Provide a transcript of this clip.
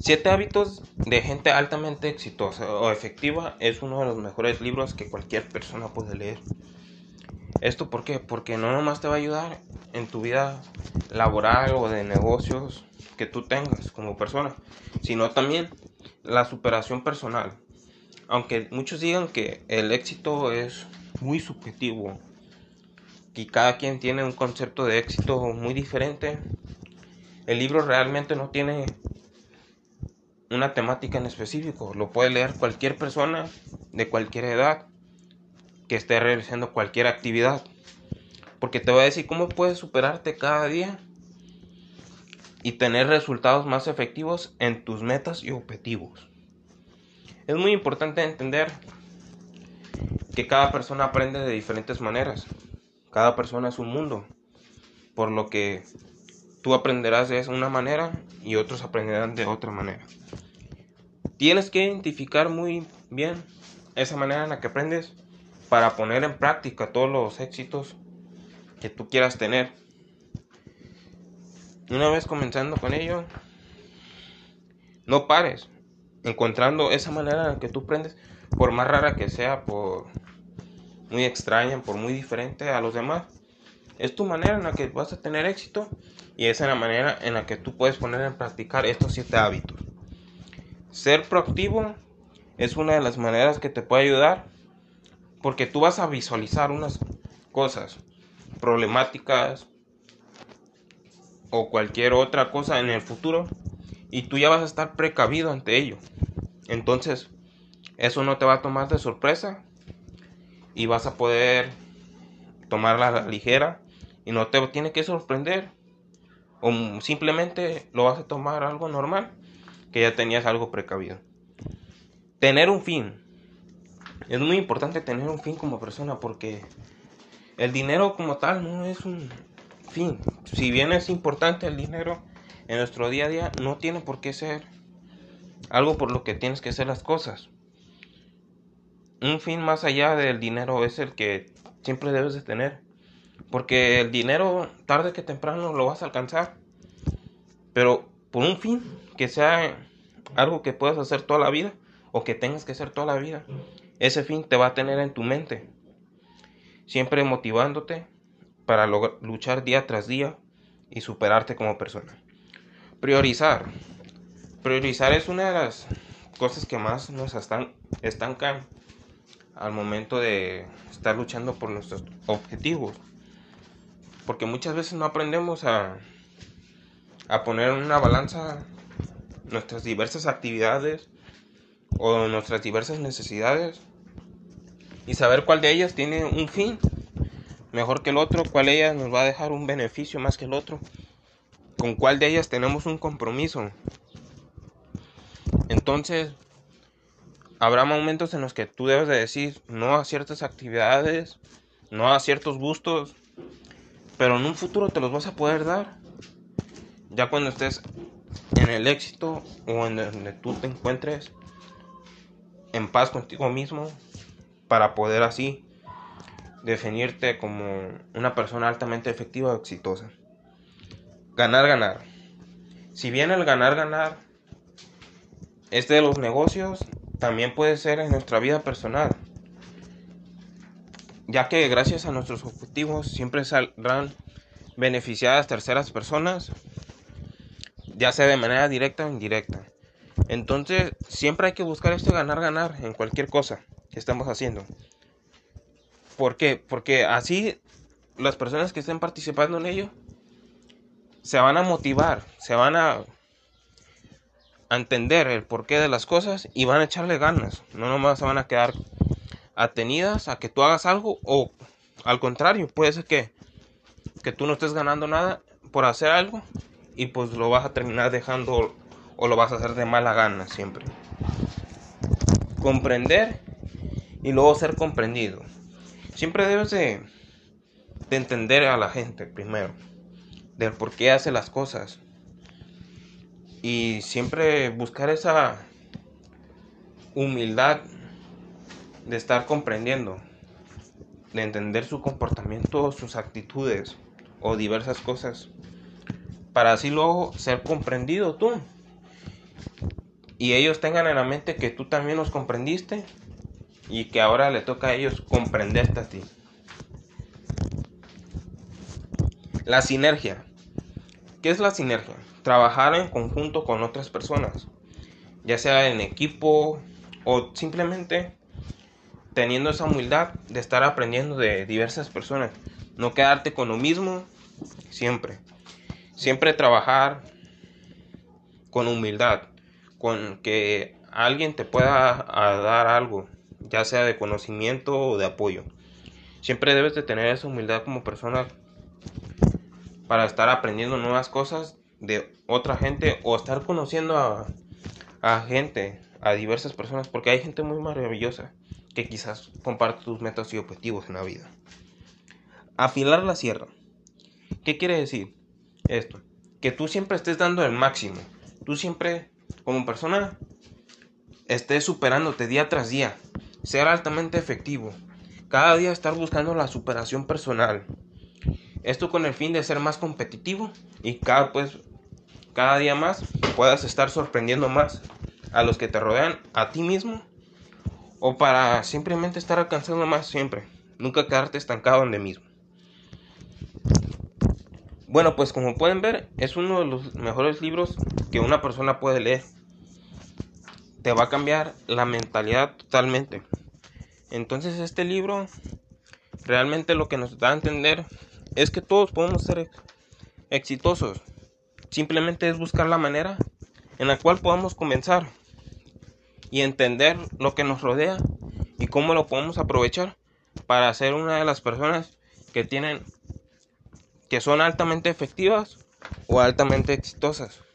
Siete hábitos de gente altamente exitosa o efectiva es uno de los mejores libros que cualquier persona puede leer. ¿Esto por qué? Porque no nomás te va a ayudar en tu vida laboral o de negocios que tú tengas como persona, sino también la superación personal. Aunque muchos digan que el éxito es muy subjetivo, y cada quien tiene un concepto de éxito muy diferente, el libro realmente no tiene una temática en específico. Lo puede leer cualquier persona de cualquier edad que esté realizando cualquier actividad. Porque te va a decir cómo puedes superarte cada día y tener resultados más efectivos en tus metas y objetivos. Es muy importante entender que cada persona aprende de diferentes maneras. Cada persona es un mundo. Por lo que tú aprenderás de una manera y otros aprenderán de otra manera. Tienes que identificar muy bien esa manera en la que aprendes para poner en práctica todos los éxitos que tú quieras tener. Una vez comenzando con ello, no pares encontrando esa manera en la que tú aprendes, por más rara que sea, por muy extraña, por muy diferente a los demás. Es tu manera en la que vas a tener éxito y esa es la manera en la que tú puedes poner en practicar estos siete hábitos. Ser proactivo es una de las maneras que te puede ayudar porque tú vas a visualizar unas cosas problemáticas o cualquier otra cosa en el futuro y tú ya vas a estar precavido ante ello. Entonces, eso no te va a tomar de sorpresa y vas a poder tomarla ligera y no te tiene que sorprender o simplemente lo vas a tomar algo normal, que ya tenías algo precavido. Tener un fin. Es muy importante tener un fin como persona porque el dinero como tal no es un fin. Si bien es importante el dinero en nuestro día a día, no tiene por qué ser algo por lo que tienes que hacer las cosas. Un fin más allá del dinero es el que siempre debes de tener. Porque el dinero tarde que temprano lo vas a alcanzar. Pero por un fin que sea algo que puedas hacer toda la vida o que tengas que hacer toda la vida, ese fin te va a tener en tu mente. Siempre motivándote para luchar día tras día y superarte como persona. Priorizar. Priorizar es una de las cosas que más nos estancan al momento de estar luchando por nuestros objetivos porque muchas veces no aprendemos a, a poner en una balanza nuestras diversas actividades o nuestras diversas necesidades y saber cuál de ellas tiene un fin mejor que el otro, cuál de ellas nos va a dejar un beneficio más que el otro, con cuál de ellas tenemos un compromiso. Entonces, habrá momentos en los que tú debes de decir no a ciertas actividades, no a ciertos gustos, pero en un futuro te los vas a poder dar. Ya cuando estés en el éxito o en donde tú te encuentres en paz contigo mismo para poder así definirte como una persona altamente efectiva o exitosa. Ganar, ganar. Si bien el ganar, ganar es de los negocios, también puede ser en nuestra vida personal ya que gracias a nuestros objetivos siempre saldrán beneficiadas terceras personas, ya sea de manera directa o indirecta. Entonces, siempre hay que buscar este ganar-ganar en cualquier cosa que estemos haciendo. ¿Por qué? Porque así las personas que estén participando en ello se van a motivar, se van a, entender el porqué de las cosas y van a echarle ganas. No nomás se van a quedar atenidas a que tú hagas algo o al contrario, puede ser que, que tú no estés ganando nada por hacer algo y pues lo vas a terminar dejando o lo vas a hacer de mala gana siempre. Comprender y luego ser comprendido. Siempre debes de, de entender a la gente primero, del por qué hace las cosas. Y siempre buscar esa humildad de estar comprendiendo de entender su comportamiento, sus actitudes o diversas cosas, para así luego ser comprendido tú. Y ellos tengan en la mente que tú también los comprendiste y que ahora le toca a ellos comprenderte a ti. La sinergia. ¿Qué es la sinergia? Trabajar en conjunto con otras personas, ya sea en equipo o simplemente teniendo esa humildad de estar aprendiendo de diversas personas. No quedarte con lo mismo siempre. Siempre trabajar con humildad, con que alguien te pueda dar algo, ya sea de conocimiento o de apoyo. Siempre debes de tener esa humildad como persona para estar aprendiendo nuevas cosas de otra gente o estar conociendo a, a gente, a diversas personas, porque hay gente muy maravillosa que quizás comparte tus metas y objetivos en la vida. Afilar la sierra. ¿Qué quiere decir esto? Que tú siempre estés dando el máximo. Tú siempre, como persona, estés superándote día tras día. Ser altamente efectivo. Cada día estar buscando la superación personal. Esto con el fin de ser más competitivo y cada, pues, cada día más puedas estar sorprendiendo más a los que te rodean, a ti mismo o para simplemente estar alcanzando más siempre, nunca quedarte estancado en el mismo. Bueno, pues como pueden ver, es uno de los mejores libros que una persona puede leer. Te va a cambiar la mentalidad totalmente. Entonces este libro realmente lo que nos da a entender es que todos podemos ser exitosos. Simplemente es buscar la manera en la cual podamos comenzar y entender lo que nos rodea y cómo lo podemos aprovechar para ser una de las personas que tienen que son altamente efectivas o altamente exitosas.